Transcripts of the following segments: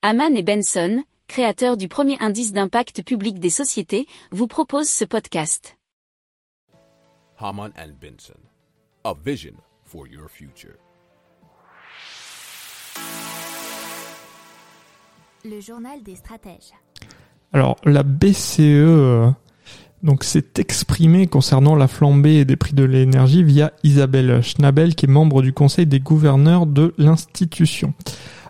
Haman et Benson, créateurs du premier indice d'impact public des sociétés, vous proposent ce podcast. Haman and Benson, a vision for your future. Le journal des stratèges. Alors la BCE euh, donc s'est exprimée concernant la flambée des prix de l'énergie via Isabelle Schnabel qui est membre du conseil des gouverneurs de l'institution.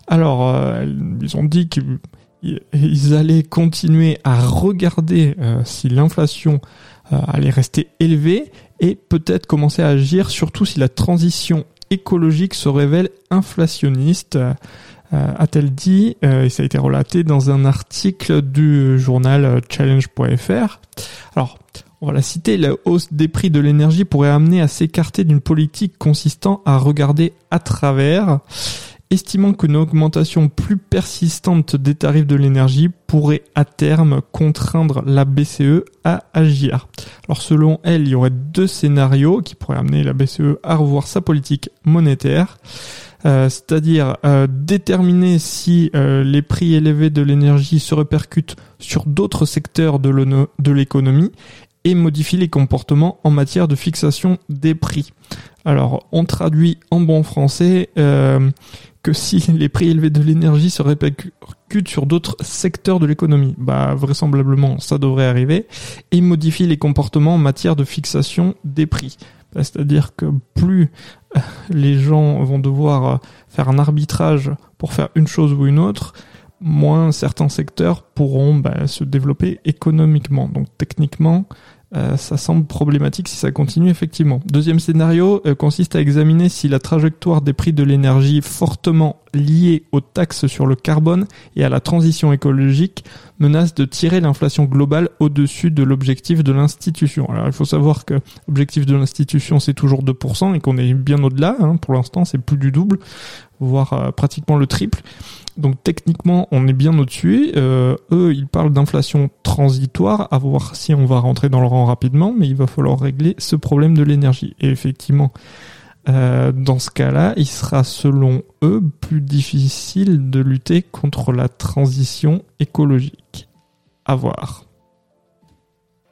Alors euh, ils ont dit qu'ils allaient continuer à regarder euh, si l'inflation allait rester élevée et peut-être commencer à agir surtout si la transition écologique se révèle inflationniste. Euh, a-t-elle dit, euh, et ça a été relaté dans un article du journal euh, challenge.fr. Alors, on va la citer, la hausse des prix de l'énergie pourrait amener à s'écarter d'une politique consistant à regarder à travers, estimant qu'une augmentation plus persistante des tarifs de l'énergie pourrait à terme contraindre la BCE à agir. Alors selon elle, il y aurait deux scénarios qui pourraient amener la BCE à revoir sa politique monétaire. Euh, c'est-à-dire euh, déterminer si euh, les prix élevés de l'énergie se répercutent sur d'autres secteurs de l'économie et modifier les comportements en matière de fixation des prix. Alors, on traduit en bon français que si les prix élevés de l'énergie se répercutent sur d'autres secteurs de l'économie, bah vraisemblablement ça devrait arriver, et modifier les comportements en matière de fixation des prix. Bah, c'est-à-dire que plus euh, les gens vont devoir euh, faire un arbitrage pour faire une chose ou une autre, moins certains secteurs pourront bah, se développer économiquement. Donc techniquement, euh, ça semble problématique si ça continue effectivement. Deuxième scénario euh, consiste à examiner si la trajectoire des prix de l'énergie fortement liée aux taxes sur le carbone et à la transition écologique menace de tirer l'inflation globale au-dessus de l'objectif de l'institution. Alors il faut savoir que l'objectif de l'institution c'est toujours 2% et qu'on est bien au-delà. Hein. Pour l'instant c'est plus du double, voire euh, pratiquement le triple. Donc techniquement, on est bien au-dessus. Euh, eux, ils parlent d'inflation transitoire, à voir si on va rentrer dans le rang rapidement, mais il va falloir régler ce problème de l'énergie. Et effectivement, euh, dans ce cas-là, il sera selon eux plus difficile de lutter contre la transition écologique. À voir.